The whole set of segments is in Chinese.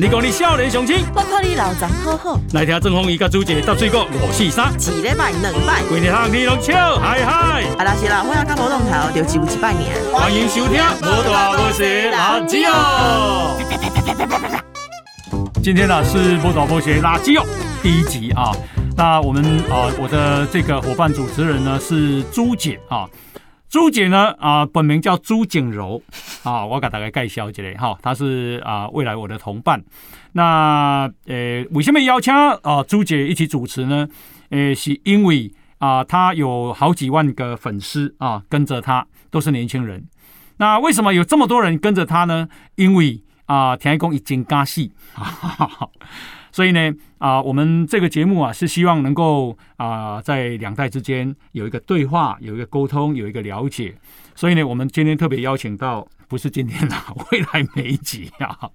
你讲你少年雄心，我看你老张好好，来听郑鸿仪甲朱姐搭水果五四三，一礼拜两摆，规日通你拢笑嗨嗨。啊啦是啦，我要看无动头，就只有一拜年。欢迎收听《无大无小垃圾哦》。今天呢是《无大无小垃圾哦》第一集啊。那我们啊，我的这个伙伴主持人呢是朱姐啊。朱姐呢啊，本名叫朱景柔啊，我给大家介绍一下哈，她是啊未来我的同伴。那呃，为什么邀请啊朱姐一起主持呢？呃，是因为啊，她有好几万个粉丝啊，跟着她都是年轻人。那为什么有这么多人跟着她呢？因为啊，田一公已经加戏。所以呢，啊，我们这个节目啊，是希望能够啊，在两代之间有一个对话，有一个沟通，有一个了解。所以呢，我们今天特别邀请到，不是今天啦，未来每一集啊，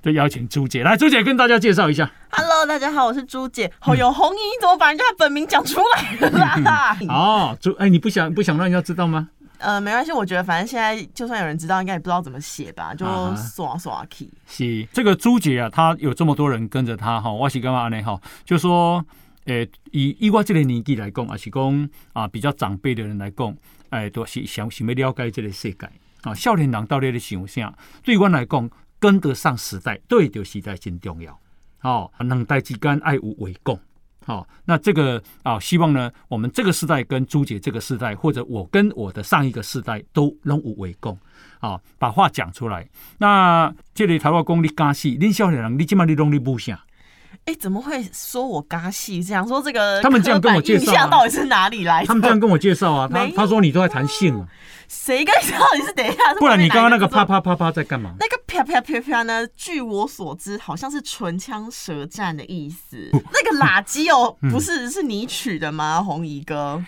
都邀请朱姐来，朱姐跟大家介绍一下。Hello，大家好，我是朱姐。好有红衣，你怎么把人家本名讲出来了啦？哦，朱，哎，你不想不想让人家知道吗？呃，没关系，我觉得反正现在就算有人知道，应该也不知道怎么写吧，就刷刷 key。是这个朱姐啊，她有这么多人跟着她哈，我是干嘛呢？哈，就说，呃，以以我这个年纪来讲，还是讲啊，比较长辈的人来讲，哎，都是想想要了解这个世界啊。少年人到底在想啥？对我来讲，跟得上时代，对着时代真重要。哦，两代之间爱有为共。好，那这个啊，希望呢，我们这个时代跟朱姐这个时代，或者我跟我的上一个世代都拢有为共，啊，把话讲出来。那这里台湾公你加戏，恁少年人，你今晚你拢你不想？哎，怎么会说我嘎戏？这样说这个，他们这样跟我介绍，到底是哪里来？他们这样跟我介绍啊，他他说你都在谈性啊。谁跟你说你是等一下？不然你刚刚那个啪啪啪啪在干嘛？那个啪啪啪啪呢？据我所知，好像是唇枪舌战的意思。那个垃圾哦，不是是你取的吗？红衣哥，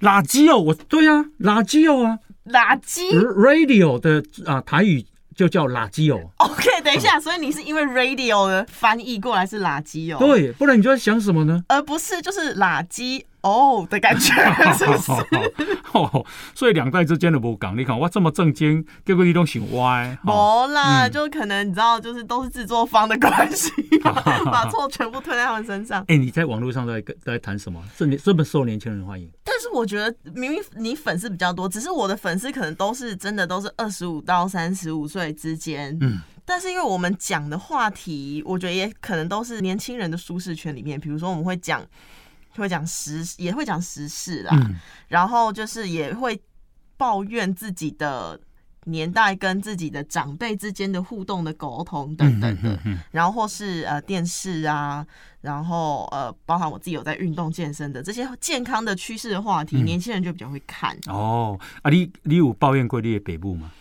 垃圾哦，我对啊，垃圾哦啊，垃圾 radio 的啊台语。就叫垃圾哦。OK，等一下，所以你是因为 radio 的翻译过来是垃圾哦。对，不然你就在想什么呢？而不是就是垃圾。哦的感觉，是不是？哦，所以两代之间的不讲，你看我这么正经，结果你都想歪。没啦，就可能你知道，就是都是制作方的关系，把错全部推在他们身上。哎，你在网络上在在谈什么？这这么受年轻人欢迎？但是我觉得明明你粉丝比较多，只是我的粉丝可能都是真的都是二十五到三十五岁之间。嗯，但是因为我们讲的话题，我觉得也可能都是年轻人的舒适圈里面，比如说我们会讲。会讲时也会讲时事啦，然后就是也会抱怨自己的年代跟自己的长辈之间的互动的沟通等等的，然后或是呃电视啊，然后呃包含我自己有在运动健身的这些健康的趋势的话题，年轻人就比较会看。哦，啊你你有抱怨过你的北部吗？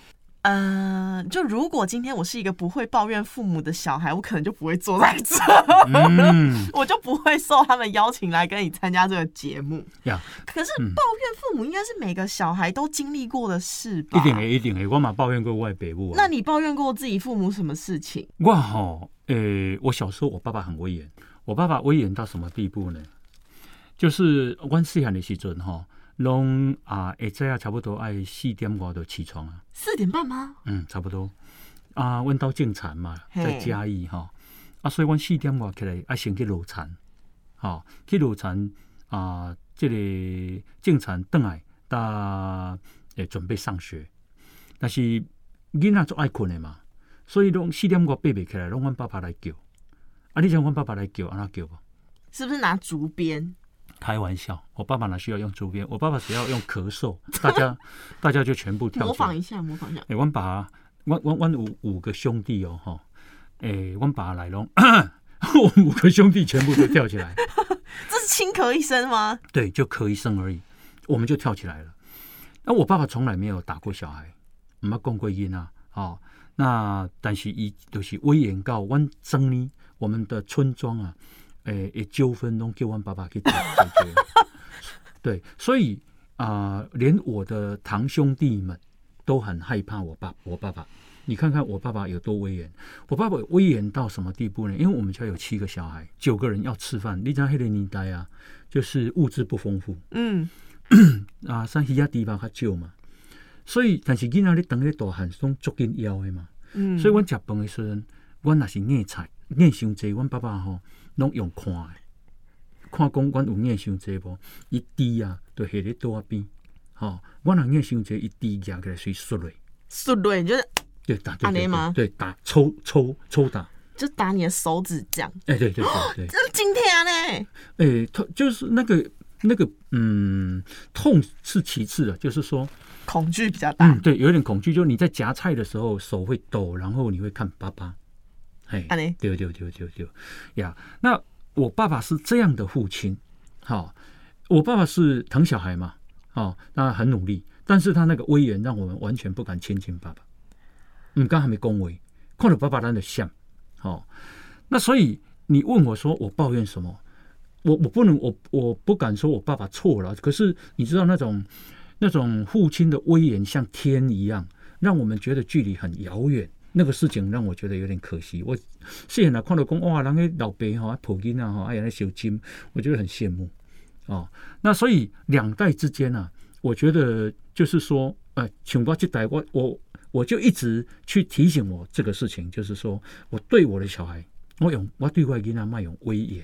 嗯，就如果今天我是一个不会抱怨父母的小孩，我可能就不会坐在这，我就不会受他们邀请来跟你参加这个节目。呀，可是抱怨父母应该是每个小孩都经历过的事吧？一定诶，一定诶，我嘛抱怨过外北部。那你抱怨过自己父母什么事情？哇吼，呃，我小时候我爸爸很威严，我爸爸威严到什么地步呢？就是我细汉的时阵哈。拢啊，会知啊，差不多爱四点外就起床啊。四点半吗？嗯，差不多。啊，阮兜种田嘛，在嘉义吼。啊，所以阮四点外起来，啊，先去落产。好，去落田啊，这个种田倒来，到诶准备上学。但是囡仔就爱困诶嘛，所以拢四点外爬袂起来，拢阮爸爸来叫。啊，你像阮爸爸来叫，安怎叫无？是不是拿竹鞭？开玩笑，我爸爸哪需要用竹鞭？我爸爸只要用咳嗽，大家 大家就全部跳。模仿一下，模仿一下。哎，我爸，我我我五五个兄弟哦，哈，哎，我爸来龙，我 五个兄弟全部都跳起来。这是轻咳一声吗？对，就咳一声而已，我们就跳起来了。那我爸爸从来没有打过小孩，我们共归因啊，哦，那但是一都是威严告，我整理我们的村庄啊。诶，纠纷拢叫阮爸爸去解决。对，所以啊，连我的堂兄弟们都很害怕我爸，我爸爸。你看看我爸爸有多威严，我爸爸威严到什么地步呢？因为我们家有七个小孩，九个人要吃饭，你知道黑个年代啊，就是物质不丰富。嗯，啊，山西亚地方较少嘛，所以但是囡仔你等咧大汉，拢足紧要的嘛。嗯，所以阮食饭的时候，我那是硬菜。念伤济，阮爸爸吼拢用看的，看讲阮有念伤济无，伊滴啊，就下咧桌边，吼，阮若念伤济，伊滴夹起来随摔落，摔落，就是对打对对安尼吗？对，打抽抽抽打，就打你的手指这样，哎、对对对对，这今天呢？哎、痛就是那个那个嗯，痛是其次的，就是说。恐惧比较大。嗯，，对，有一点恐惧，就是你在夹菜的时候手会抖，然后你会看爸爸，嘿安尼，对对对对对呀。那我爸爸是这样的父亲，好、我爸爸是疼小孩嘛，哦，那很努力，但是他那个威严让我们完全不敢亲近爸爸。嗯，刚还没恭维，看到爸爸那的像，哦，那所以你问我说我抱怨什么？我我不能，我我不敢说我爸爸错了，可是你知道那种那种父亲的威严像天一样，让我们觉得距离很遥远。那个事情让我觉得有点可惜。我细汉来看到讲哇，人家老爸哈抱囡仔哈，哎呀那小金，我觉得很羡慕哦。那所以两代之间啊，我觉得就是说，呃，像我这代我我我就一直去提醒我这个事情，就是说我对我的小孩，我用我对外囡仔卖用威严。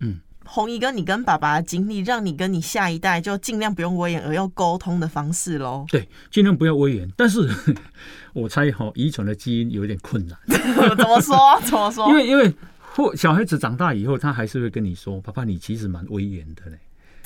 嗯红衣哥，你跟爸爸的经历，让你跟你下一代就尽量不用威严，而用沟通的方式喽。对，尽量不要威严，但是 我猜哈、遗传的基因有点困难，怎么说？怎么说？因为因为或小孩子长大以后，他还是会跟你说：“爸爸，你其实蛮威严的嘞。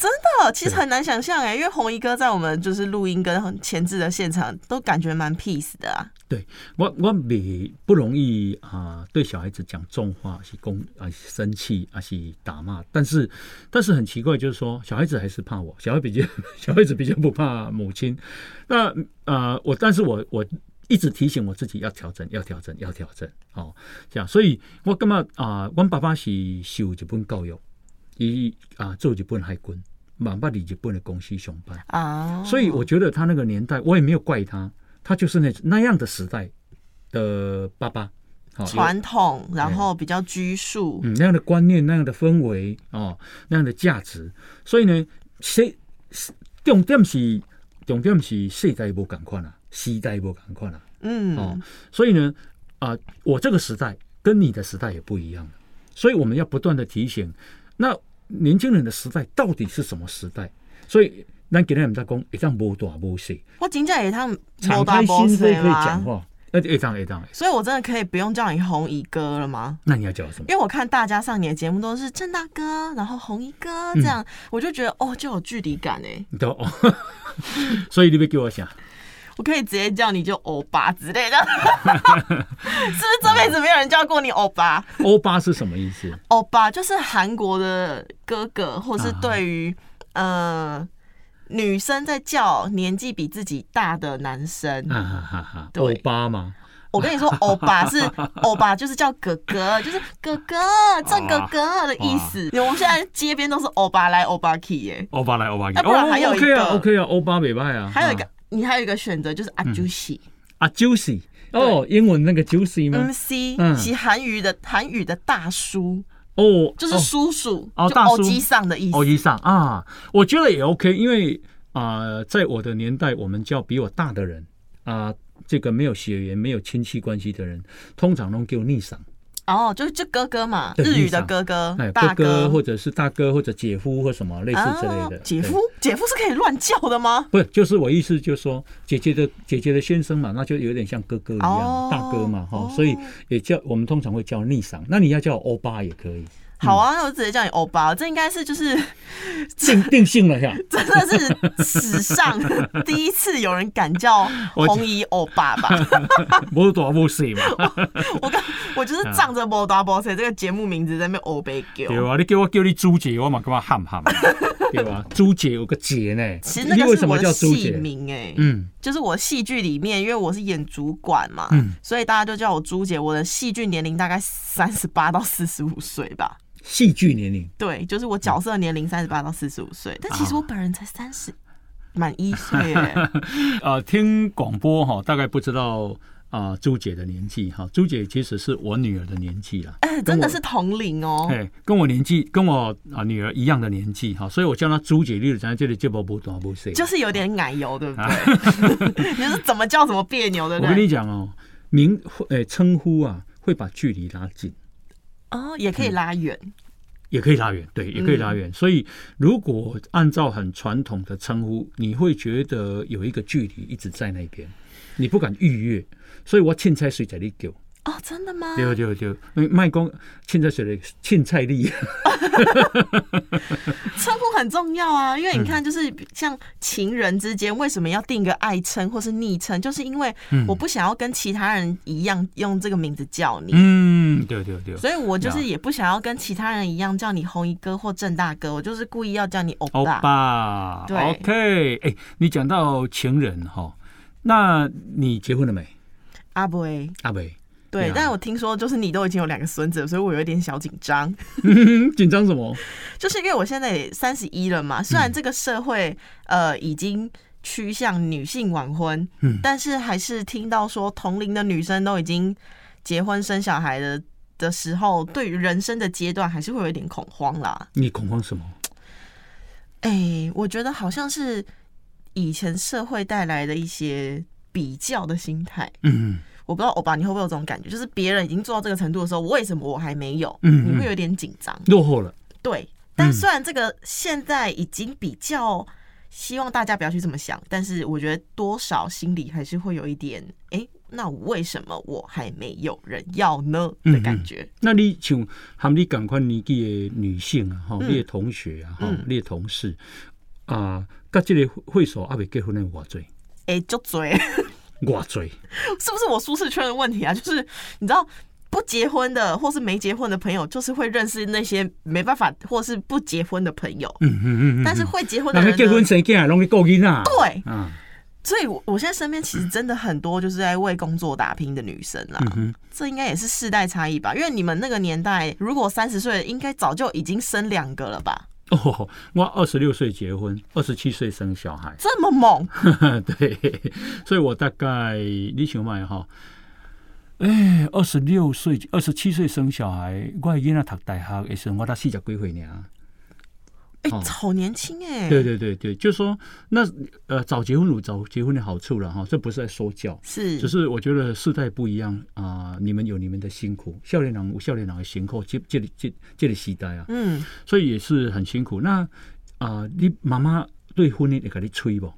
真的，其实很难想象哎，因为红衣哥在我们就是录音跟前置的现场都感觉蛮 peace 的啊。对我我比不容易啊、对小孩子讲重话，是攻啊是生气啊是打骂，但是但是很奇怪，就是说小孩子还是怕我，小孩比较 小孩子比较不怕母亲。那呃我但是我我一直提醒我自己要调整，要调整，要调整哦，这样，所以我感觉啊，我爸爸是受日本教育，伊啊做日本海军，蛮捌伫日本的公司上班。啊，所以我觉得他那个年代，我也没有怪他，他就是那那样的时代的爸爸，传统，然后比较拘束，嗯那样的观念、那样的氛围哦，那样的价值，所以呢，世重点是重点是世代无共款啊，时代无共款啊，嗯，哦，所以呢，啊、我这个时代跟你的时代也不一样了，所以我们要不断的提醒，那年轻人的时代到底是什么时代？所以咱今天我们在讲，一张无大无小。我金价也他们敞开心扉可以讲话，那，一张一张，所以我真的可以不用叫你红衣哥了吗？那你要叫什么？因为我看大家上你的节目都是郑大哥，然后红衣哥这样，我就觉得哦，就有距离感哎。你都哦，所以你别给我想，我可以直接叫你就欧巴之类的，是不是这辈子没有人叫过你欧巴？欧巴是什么意思？欧巴就是韩国的哥哥，或是对于、呃女生在叫年纪比自己大的男生。哈哈哈欧巴吗？我跟你说，欧巴是 欧巴，就是叫哥哥，就是哥哥郑哥哥的意思。我们现在街边都是欧巴来欧巴去耶，欧巴来欧巴去，啊不然还有一 OK 啊个，OK 啊，欧巴没败啊。还有一个啊你还有一个选择就是阿朱西啊，Juicy，哦，英文那个 Juicy 吗？MC，嗯。是韩语的韩语的大叔，哦，就是哦。叔叔，就哦大叔。上的意思。哦，机上啊，我觉得也 OK，因为啊、在我的年代，我们叫比我大的人啊、这个没有血缘、没有亲戚关系的人，通常都给我逆赏。哦，就是这哥哥嘛，日语的哥哥哎，，大哥哥或者是大哥或者姐夫或什么类似之类的。姐夫，姐夫是可以乱叫的吗？不是，就是我意思就是说，姐姐的姐姐的先生嘛，那就有点像哥哥一样，哦大哥嘛，哈、哦所以也叫我们通常会叫逆嗓。那你要叫我欧巴也可以，好啊，那我直接叫你欧巴，这应该是就是定 定性了呀。真的是史上 第一次有人敢叫红衣欧巴吧？无大无小嘛，我刚我就是仗着《摩达波塞》这个节目名字在那边欧贝叫对啊，你叫我叫你朱姐，我嘛干嘛喊喊？对吧？朱姐有个姐呢，其实那个是我的戏叫朱姐？名哎、嗯，就是我戏剧里面，因为我是演主管嘛，嗯所以大家就叫我朱姐。我的戏剧年龄大概三十八到四十五岁吧，戏剧年龄对，就是我角色年龄三十八到四十五岁，但其实啊我本人才三十满一岁耶。呃，听广播哈，大概不知道啊、朱姐的年纪哈。朱姐其实是我女儿的年纪了，哎、真的是同龄哦。哎，跟我年纪跟我啊女儿一样的年纪哈，所以我叫她朱姐，你就在这里这波不大不小。就是有点奶油，对不对？你就是怎么叫怎么别扭，对不对？我跟你讲哦，名呃称呼啊，会把距离拉近。哦，也可以拉远。也可以拉远，对，也可以拉远。所以，如果按照很传统的称呼，你会觉得有一个距离一直在那边，你不敢逾越。所以我青菜水在里丢。哦，真的吗？对对对，卖公青菜水的青菜力。称呼很重要啊，因为你看，就是像情人之间，为什么要定个爱称或是昵称？就是因为我不想要跟其他人一样用这个名字叫你。嗯，对对对。所以我就是也不想要跟其他人一样叫你红衣哥或郑大哥，我就是故意要叫你欧巴。欧巴，对，OK。哎，你讲到情人哈，那你结婚了没？阿伯，阿伯，对，但是我听说就是你都已经有两个孙子，所以我有一点小紧张。紧张什么？就是因为我现在也三十一了嘛，虽然这个社会呃已经趋向女性晚婚，嗯，但是还是听到说同龄的女生都已经结婚生小孩的的时候，对于人生的阶段还是会有一点恐慌啦。你恐慌什么？哎，我觉得好像是以前社会带来的一些。比较的心态，嗯，我不知道欧巴你会不会有这种感觉，就是别人已经做到这个程度的时候，为什么我还没有？嗯，你会有点紧张，落后了。对，但虽然这个现在已经比较希望大家不要去这么想，但是我觉得多少心里还是会有一点，哎，那为什么我还没有人要呢的感觉？那你像和你赶快年纪的女性啊，哈，你的同学啊，哈，你的同事啊，跟这个会所还未结婚的我最。哎，就追，我追，是不是我舒适圈的问题啊？就是你知道，不结婚的或是没结婚的朋友，就是会认识那些没办法或是不结婚的朋友。嗯嗯嗯但是会结婚的人，结婚生囝容易够劲啊。对，嗯。所以，我我现在身边其实真的很多就是在为工作打拼的女生啦。这应该也是世代差异吧？因为你们那个年代，如果三十岁，应该早就已经生两个了吧？哦，我二十六岁结婚，二十七岁生小孩，这么猛？对，所以我大概你想买哈，哎，二十六岁、二十七岁生小孩，我囡仔读大学的时候，我才四十几岁呢。哎，好年轻哎！对对对对，就是说，那呃，早结婚有早结婚的好处了哈，这不是在说教，是，只是我觉得世代不一样啊，你们有你们的辛苦，少年郎有少年郎的辛苦，这这里这这里时代啊，嗯，所以也是很辛苦。那啊，你妈妈对婚姻也给你催不？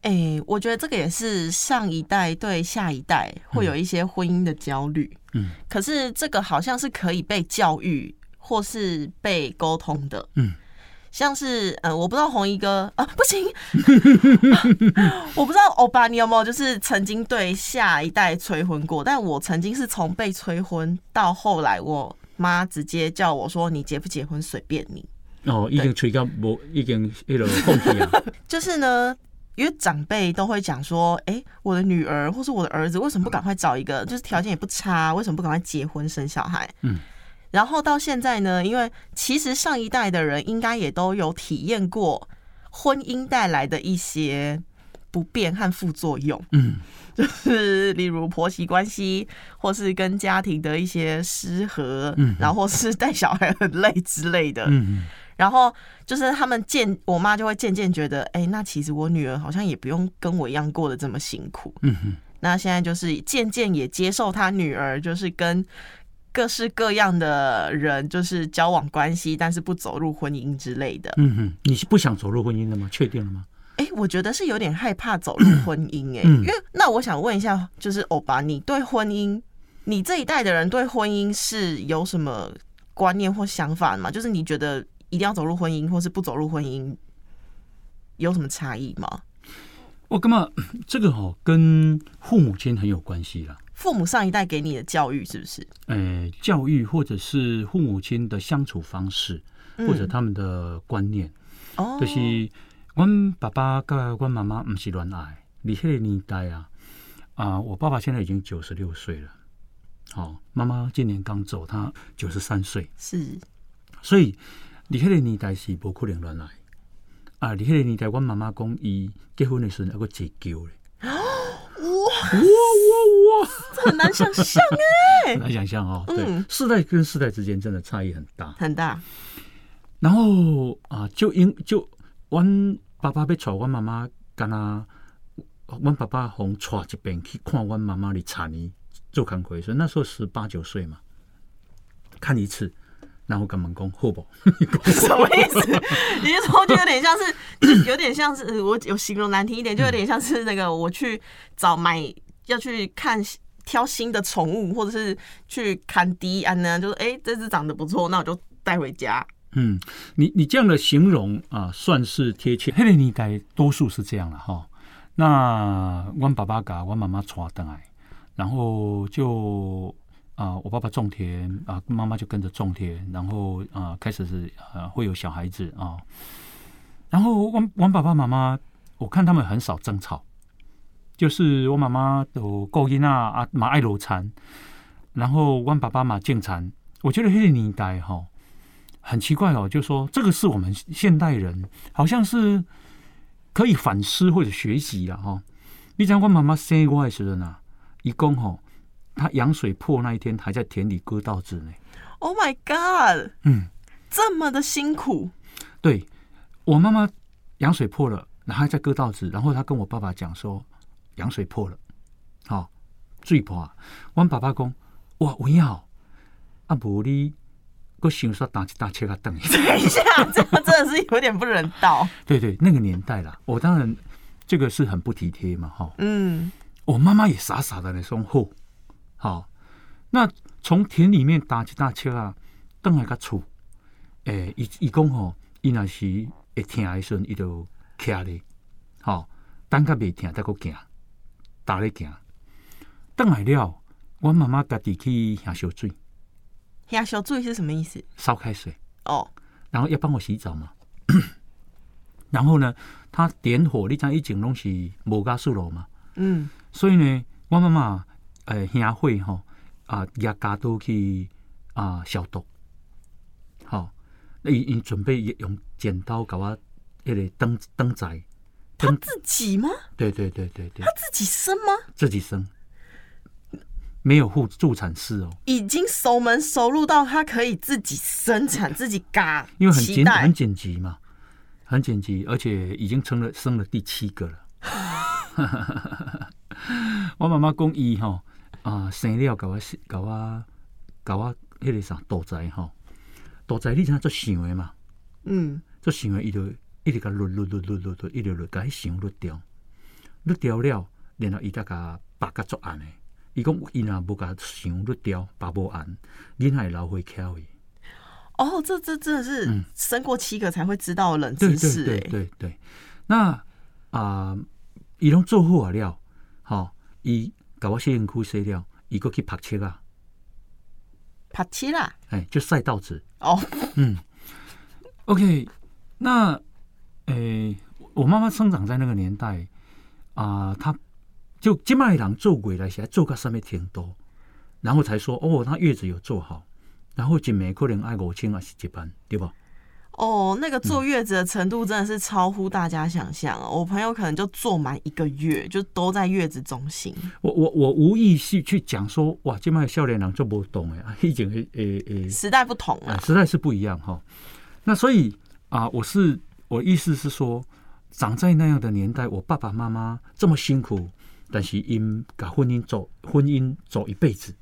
哎，我觉得这个也是上一代对下一代会有一些婚姻的焦虑，嗯，可是这个好像是可以被教育或是被沟通的，嗯。像是呃，我不知道红衣哥啊，不行，我不知道欧巴你有没有就是曾经对下一代催婚过，但我曾经是从被催婚到后来，我妈直接叫我说你结不结婚随便你。哦，已经催到无已经一路放弃啊。就是呢，因为长辈都会讲说，哎，我的女儿或是我的儿子为什么不赶快找一个，就是条件也不差，为什么不赶快结婚生小孩？嗯。然后到现在呢，因为其实上一代的人应该也都有体验过婚姻带来的一些不便和副作用，嗯，就是例如婆媳关系，或是跟家庭的一些失和，嗯，然后是带小孩很累之类的，嗯然后就是他们渐，我妈就会渐渐觉得，哎，那其实我女儿好像也不用跟我一样过得这么辛苦，嗯哼，那现在就是渐渐也接受她女儿，就是跟。各式各样的人就是交往关系，但是不走入婚姻之类的。嗯哼，你是不想走入婚姻的吗？确定了吗？哎，我觉得是有点害怕走入 婚姻哎，因为那我想问一下，就是欧巴，你对婚姻，你这一代的人对婚姻是有什么观念或想法吗？就是你觉得一定要走入婚姻，或是不走入婚姻，有什么差异吗？我干嘛？这个哈跟父母亲很有关系啦。父母上一代给你的教育是不是？呃，教育或者是父母亲的相处方式，或者他们的观念，哦，就是我爸爸跟我妈妈不是恋爱。你那个年代啊，啊，我爸爸现在已经九十六岁了，好，妈妈今年刚走，他九十三岁，是，所以你迄个年代是不可能乱来啊！你迄个年代，我妈妈讲，伊结婚的时候那个结交嘞。哇很难想象哎，很难想象哦。对，世代跟世代之间真的差异很大，很大。然后啊，就因就我爸爸被娶，我妈妈跟他，我爸爸从娶这边去看我妈妈的产业做工课，所以那时候十八九岁嘛。看一次，然后跟门工互不？什么意思？你是说就有点像是，有点像是我有形容难听一点，就有点像是那个我去找买要去看挑新的宠物，或者是去看迪安呢，就是哎、这只长得不错，那我就带回家。嗯，你你这样的形容啊，算是贴切。黑人年代多数是这样了哈。那我爸爸嘎，我妈妈带回来，然后就啊、我爸爸种田啊，妈妈就跟着种田，然后啊、开始是啊会有小孩子啊。然后我我爸爸妈妈，我看他们很少争吵，就是我妈妈都够音啊啊，马爱罗禅，然后我爸爸嘛进禅。我觉得黑个年代哈。很奇怪哦，就说这个是我们现代人好像是可以反思或者学习了哈。你讲我妈妈生我的时候呢，一共吼，她羊水破那一天还在田里割稻子呢。Oh my god！嗯，这么的辛苦，对我妈妈羊水破了，然后还在割稻子，然后她跟我爸爸讲说羊水破了，好、水破啊。我爸爸讲哇，我要啊，无你。我想说打一大车啊，等一下。等一下，这个真的是有点不人道。对对，那个年代啦，我当然这个是很不体贴嘛，哈。嗯，我妈妈也傻傻的来送货，好，那从田里面打一大车啊，登来个厝，诶、伊伊讲吼，伊若是会听的时阵，伊就徛咧，好，等甲袂听，再佫行，打咧行，倒来了，我妈妈家己去下烧水，呀，小水是什么意思？烧开水，哦，然后要帮我洗澡嘛。然后呢，他点火，你知以前拢是无加速炉嘛，嗯，所以呢，我妈妈诶兄会吼啊，也加刀去啊消毒，好，那伊伊准备用剪刀甲我迄个灯灯仔，灯自己吗？对对对对对，自己生吗？自己生，没有护助产士哦，已经熟门熟路到他可以自己生产、自己嘎，因为很紧很紧急嘛，很紧急，而且已经生了生了第七个了。我妈妈讲伊吼啊生了，甲我甲我甲我迄个啥肚仔吼，肚仔你知影做想的嘛？嗯，做想的伊就一直甲捋捋捋捋捋捋，一直捋甲迄想捋掉，捋掉了，然后伊再甲拔甲作案的。伊讲伊若无甲想捋掉，拔无案，囡仔会老会巧伊。哦，这这真的是生过七个才会知道冷知识对哎、对对对，那啊，伊拢做好啊了，吼，伊甲我洗身躯洗了，伊搁去拍车啊，帕奇啦，哎，就晒稻子。哦，嗯，OK，那诶、我妈妈生长在那个年代啊、她就金麦郎做鬼来起来做到上面挺多，然后才说哦，她月子有做好，然后一暝可能爱五千啊是一班，对吧？哦，那个嗯坐月子的程度真的是超乎大家想象哦。我朋友可能就坐满一个月，就都在月子中心。我我我无意去去讲说，哇，今麦笑脸郎做不懂哎，已经诶诶诶，时代不同了，啊，实在是不一样哈。那所以啊，我是我意思是说，长在那样的年代，我爸爸妈妈这么辛苦，但是因把婚姻走婚姻走一辈子，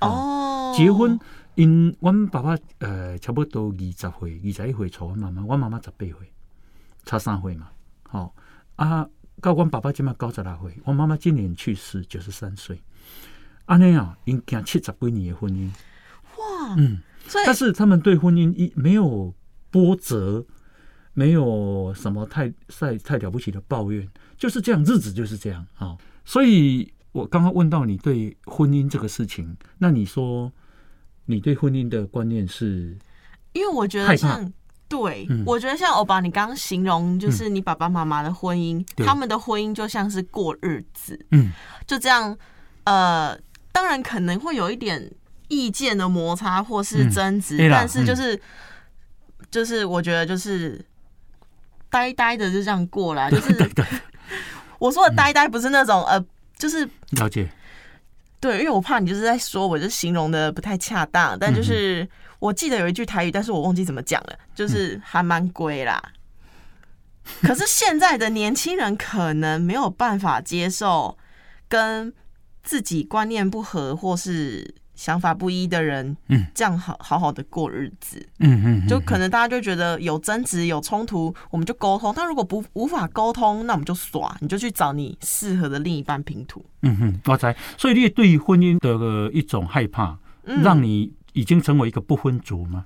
哦，结婚因阮爸爸呃差不多二十岁，二十一岁娶我妈妈，我妈妈十八岁，差三岁嘛。好、啊，到阮爸爸即马九十六岁，我妈妈今年去世，九十三岁。安尼啊，因行七十几年的婚姻，哇，嗯，但是他们对婚姻一没有波折，没有什么太太太了不起的抱怨，就是这样，日子就是这样啊、所以我刚刚问到你对婚姻这个事情，那你说你对婚姻的观念是因为我觉得像。对，嗯。我觉得像欧巴，你刚刚形容就是你爸爸妈妈的婚姻，对他们的婚姻就像是过日子，嗯就这样。呃，当然可能会有一点意见的摩擦或是嗯。争执，但是就是、就是我觉得就是呆呆的就这样过来，就是 我说的呆呆不是那种呃，就是了解，对，因为我怕你就是在说我就形容的不太恰当，但就是我记得有一句台语，但是我忘记怎么讲了，就是还蛮贵啦。可是现在的年轻人可能没有办法接受跟自己观念不合或是想法不一的人，嗯，这样好好好的过日子，嗯嗯，就可能大家就觉得有争执、有冲突，我们就沟通。但如果不无法沟通，那我们就耍，你就去找你适合的另一半拼图。嗯哼，我猜，所以你对于婚姻的一种害怕，嗯让你已经成为一个不婚族吗？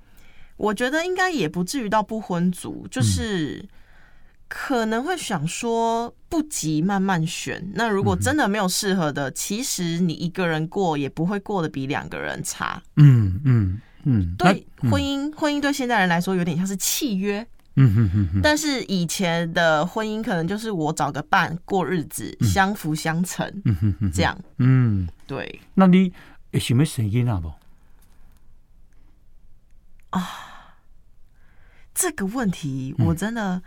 我觉得应该也不至于到不婚族，就是可能会想说不急慢慢选。那如果真的没有适合的，其实你一个人过也不会过得比两个人差。嗯嗯嗯，对婚姻，婚姻对现代人来说有点像是契约，嗯哼哼哼，但是以前的婚姻可能就是我找个伴过日子，相辅相成嗯哼哼，这样。嗯，对，那你会想要生囡仔不？这个问题我真的，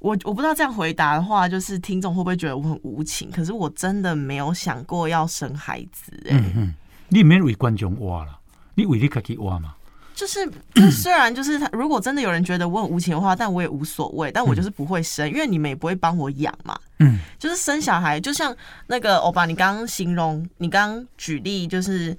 我我不知道这样回答的话，就是听众会不会觉得我很无情？可是我真的没有想过要生孩子、哎、嗯哼，你免为观众挖了，你为你自己挖嘛。就是就虽然就是他，如果真的有人觉得我很无情的话，但我也无所谓，但我就是不会生，因为你们也不会帮我养嘛。嗯就是生小孩，就像那个欧巴，你刚刚形容，你刚刚举例，就是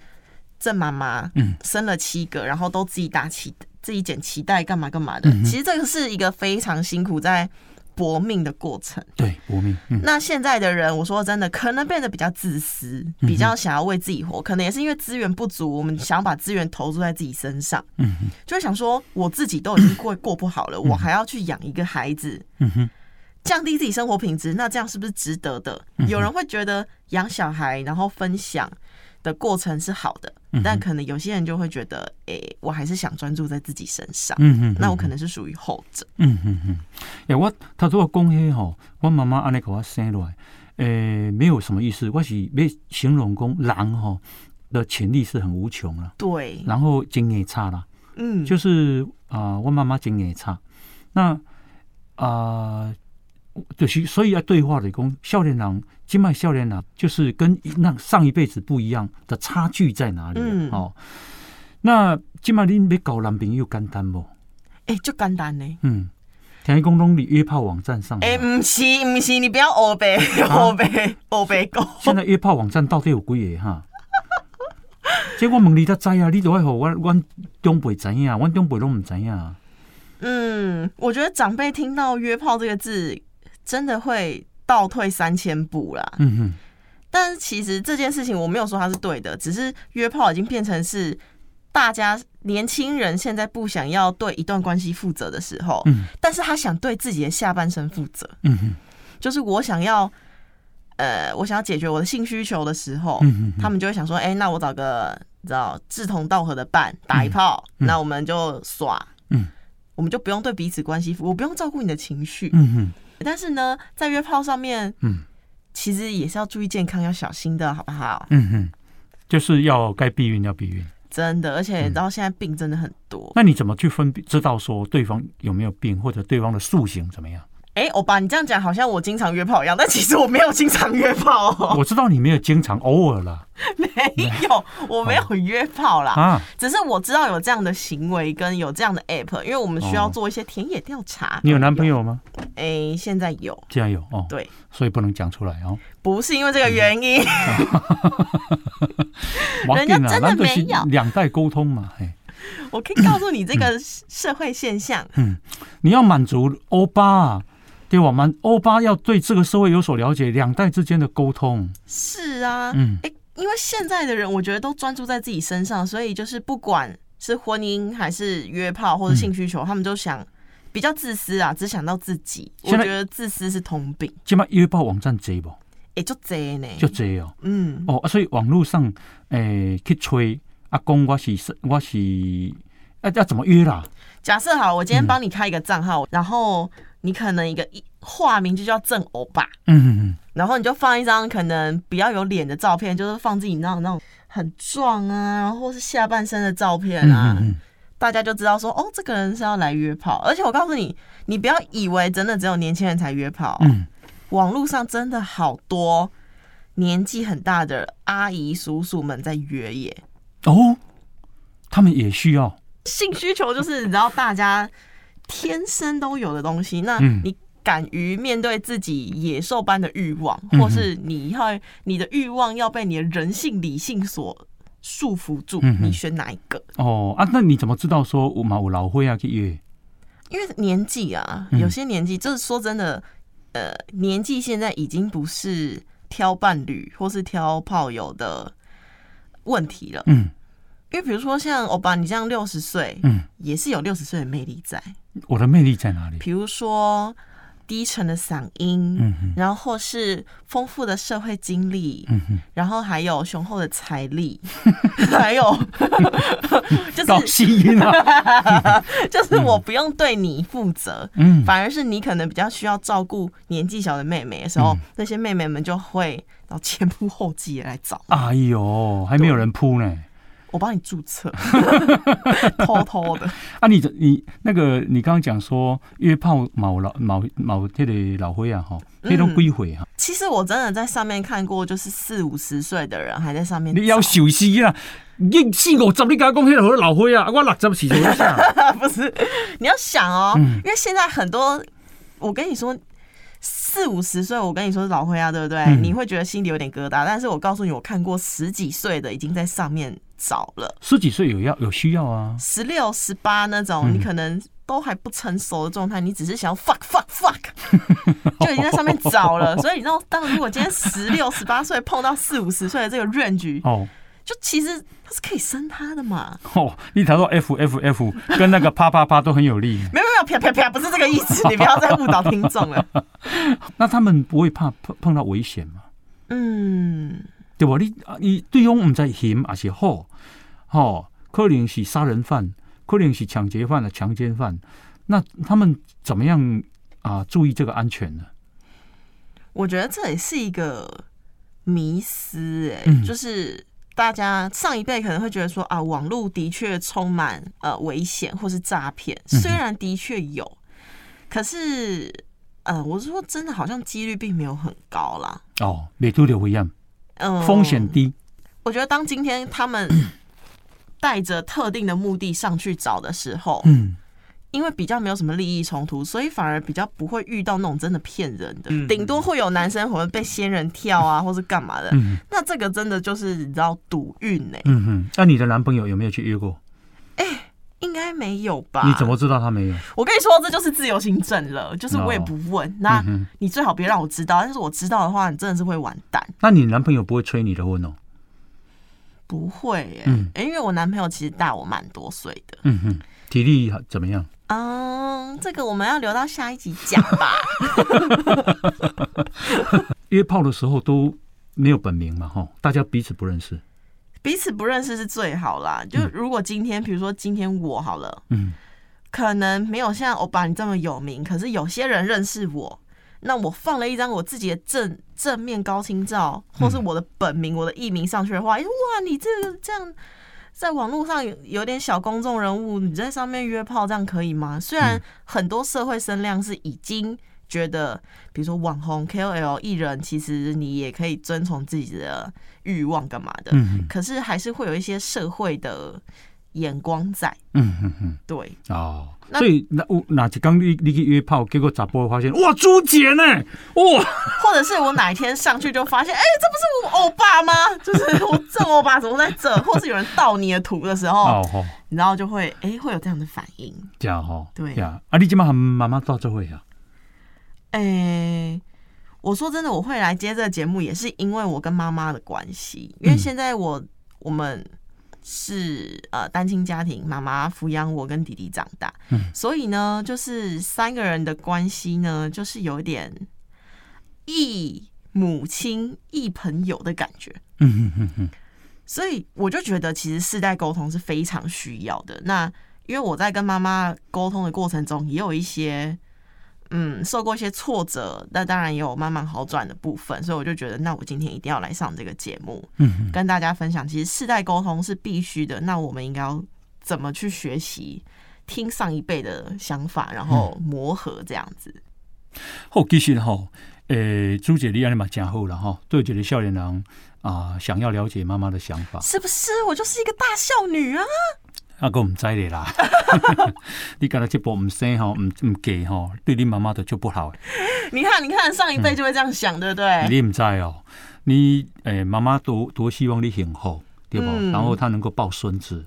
郑妈妈，嗯生了七个，然后都自己打脐，自己剪脐带，干嘛干嘛的。嗯其实这个是一个非常辛苦在搏命的过程。对，搏命。嗯那现在的人，我说真的，可能变得比较自私，比较想要为自己活，可能也是因为资源不足，我们想把资源投注在自己身上，嗯就会想说，我自己都已经过过不好了，我还要去养一个孩子，嗯哼，降低自己生活品质，那这样是不是值得的？嗯有人会觉得养小孩然后分享的过程是好的，嗯但可能有些人就会觉得，诶、我还是想专注在自己身上。嗯嗯，那我可能是属于后者。嗯哼哼，呀，我他说讲迄吼，我妈妈安尼给我生落来，诶、没有什么意思，我是要形容讲人吼的潜力是很无穷了，对，然后经验差啦，嗯，就是啊、我妈妈经验差，那啊、就是所以要对话的讲，少年人，今麦少年人就是跟那上一辈子不一样的差距在哪里、啊？嗯哦，那今麦恁要搞男朋友简单不？诶、就简单呢。嗯，听讲拢伫约炮网站上嘛。诶、唔是唔是，你不要欧白啊欧白欧白讲。现在约炮网站到底有几个哈？结果问你才知啊，你都爱互我阮长辈知影，阮长辈拢毋知影。嗯，我觉得长辈听到“约炮”这个字，真的会倒退三千步啦。嗯哼，但是其实这件事情我没有说它是对的，只是约炮已经变成是大家年轻人现在不想要对一段关系负责的时候，嗯。但是他想对自己的下半身负责，嗯哼，就是我想要，呃，我想要解决我的性需求的时候，嗯哼，他们就会想说，哎、那我找个你知道志同道合的伴打一炮，嗯那我们就耍，嗯，我们就不用对彼此关系，我不用照顾你的情绪，嗯哼，但是呢，在约炮上面，嗯其实也是要注意健康，要小心的，好不好？嗯哼，就是要该避孕要避孕。真的，而且你知道现在病真的很多。那你怎么去分辨知道说对方有没有病，或者对方的塑形怎么样？哎、欧巴，你这样讲好像我经常约炮一样，但其实我没有经常约炮、哦，我知道你没有经常，偶尔啦 没有，我没有约炮啦。啊。只是我知道有这样的行为跟有这样的 app，因为我们需要哦做一些田野调查。你有男朋？友吗？哎、现在有，现在有哦，对，所以不能讲出来哦。不是因为这个原因。人家真的没有两代沟通嘛，嘿。我可以告诉你这个社会现象。嗯你要满足欧巴啊，对我们欧巴要对这个社会有所了解，两代之间的沟通，是啊，嗯哎、因为现在的人，我觉得都专注在自己身上，所以就是不管是婚姻还是约炮或者性需求，他们都想比较自私啊，只想到自己。我觉得自私是通病，今麦约炮网站贼不？哎、就这呢，就贼哦。嗯，哦，啊所以网络上诶、去吹阿公我是我是要要怎么约啦？假设好，我今嗯天帮你开一个账号，然后你可能一个一化名就叫郑欧巴，嗯嗯然后你就放一张可能比较有脸的照片，就是放自己那种那种很壮啊，然后或是下半身的照片嗯啊，大家就知道说，哦，这个人是要来约炮。而且我告诉你，你不要以为真的只有年轻人才约炮，嗯。网络上真的好多年纪很大的阿姨叔叔们在约耶。哦，他们也需要，性需求就是你知道大家天生都有的东西，那嗯你敢于面对自己野兽般的欲望，嗯或是你要你的欲望要被你的人性理性所束缚住你选哪一个。哦啊，那你怎么知道说我嘛我老灰啊去约？因为年纪啊，嗯有些年纪就是说真的，呃，年纪现在已经不是挑伴侣或是挑炮友的问题了。嗯因为比如说像欧巴，你这样六十岁，嗯，也是有六十岁的魅力在。我的魅力在哪里？比如说低沉的嗓音，嗯哼然后或是丰富的社会经历，嗯哼，然后还有雄厚的财力，还有 就搞是吸音啊！就是我不用对你负责，嗯，反而是你可能比较需要照顾年纪小的妹妹的时候，嗯那些妹妹们就会然后前仆后继的来找哎呦，还没有人扑呢。我帮你注册，偷偷的。啊你，你那个你刚刚讲说约炮某老某某这个老灰啊哈，那种归回哈，其实我真的在上面看过，就是四五十岁的人还在上面，你要休息啊。你四五十，你甲我讲那个老灰啊，我六十。不是，你要想哦，嗯因为现在很多，我跟你说，四五十岁，我跟你说是老灰啊，对不对？嗯你会觉得心里有点疙瘩，但是我告诉你，我看过十几岁的已经在上面找了，十几岁有要有需要啊。十六、十八那种，嗯你可能都还不成熟的状态，你只是想要 fuck fuck fuck，就已经在上面找了。所以你知道，当如果今天十六、十八岁碰到四五十岁的这个 range，哦就其实他是可以生他的嘛。哦，你谈到 F F F 跟那个啪啪啪都很有力，没有没有，啪啪啪，不是这个意思，你不要再误导听众了。那他们不会怕碰碰到危险吗？嗯。对吧？你啊你对方唔知嫌还是好，吼、可能是杀人犯，可能是抢劫犯啊、强奸犯，那他们怎么样啊？注意这个安全呢？我觉得这也是一个迷思、哎、嗯就是大家上一辈可能会觉得说啊，网络的确充满呃危险或是诈骗，嗯虽然的确有，可是呃，我是说真的，好像几率并没有很高啦。哦，美都的危险，嗯，风险低。我觉得当今天他们 带着特定的目的上去找的时候，嗯，因为比较没有什么利益冲突，所以反而比较不会遇到那种真的骗人的，嗯顶多会有男生可能被仙人跳啊，或是干嘛的。嗯那这个真的就是你知道赌运呢？嗯哼，那、你的男朋友有没有去约过？应该没有吧？你怎么知道他没有？我跟你说，这就是自由行政了，就是我也不问。那你最好别让我知道，但是我知道的话，你真的是会完蛋。那你男朋友不会催你的婚哦？不会耶、嗯欸因为我男朋友其实大我蛮多岁的。嗯哼，体力怎么样？嗯，这个我们要留到下一集讲吧。约炮的时候都没有本名嘛，哈，大家彼此不认识。彼此不认识是最好啦。就如果今天，比如说今天我好了，嗯可能没有像欧巴你这么有名，可是有些人认识我，那我放了一张我自己的正正面高清照，或是我的本名、我的艺名上去的话，诶哇，你这个这样在网络上有有点小公众人物，你在上面约炮，这样可以吗？虽然很多社会声量是已经觉得，比如说网红、KOL、艺人，其实你也可以遵从自己的欲望干嘛的，嗯可是还是会有一些社会的眼光在，嗯嗯嗯。对。哦，所以那我哪一刚你你去约炮，结果咋不会发现哇朱姐呢，哇，或者是我哪一天上去就发现，哎、这不是我欧巴吗？就是我正欧巴怎么在这？或是有人盗你的图的时候，哦吼，你知道就会哎、会有这样的反应。这样吼，对呀，啊，你今晚和妈妈到这会啊，哎、我说真的，我会来接这个节目，也是因为我跟妈妈的关系，因为嗯现在我我们是呃单亲家庭，妈妈抚养我跟弟弟长大，嗯所以呢，就是三个人的关系呢，就是有一点一母亲一朋友的感觉。嗯嗯嗯嗯，所以我就觉得，其实世代沟通是非常需要的。那因为我在跟妈妈沟通的过程中，也有一些嗯受过一些挫折，那当然也有慢慢好转的部分，所以我就觉得，那我今天一定要来上这个节目，嗯跟大家分享，其实世代沟通是必须的。那我们应该要怎么去学习？听上一辈的想法，然后磨合这样子。好，其实哈，诶，朱姐你安尼嘛真好了哈，对一个少年人啊，想要了解妈妈的想法，是不是？我就是一个大孝女啊！啊，个毋知咧啦，你敢若这波毋生吼，毋毋嫁吼，对你妈妈的就不好。你看，你看，上一辈就会这样想，对不对？你毋知哦，你诶妈妈多多希望你幸福，对不？嗯然后她能够抱孙子。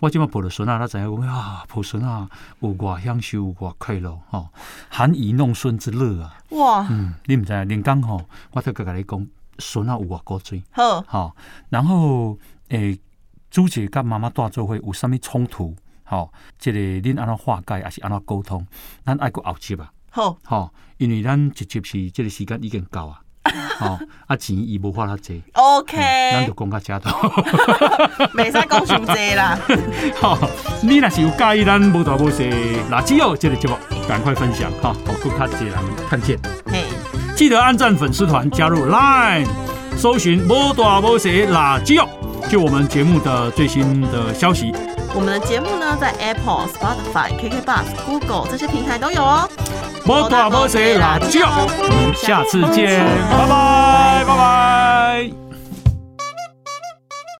我今麦抱了孙啊，他知影讲啊，抱孙啊，有偌享受，有偌快乐吼，含饴弄孙之乐啊。哇，嗯，你毋知啊，连讲吼，我再甲你讲，孙啊有偌古锥。好，好，然后诶，主姐甲妈妈大做伙有啥物冲突？好，即个恁安怎化解，还是安怎沟通？咱爱过后集啊，好，吼，因为咱一集是即个时间已经够啊，吼，啊钱伊无花遐济，咱 OK，咱就讲到遮头。袂使讲伤济啦。好，你若是有介意咱无大无小垃圾哦，这个节目赶快分享哈，好，更较济人看见。嘿，记得按赞粉丝团，加入 Line，搜寻“波大波小垃圾哦”，就我们节目的最新的消息。我们的节目呢，在 Apple、Spotify、KK Bus、Google 这些平台都有哦。波大波小垃圾哦，我们下次见，拜拜，拜拜。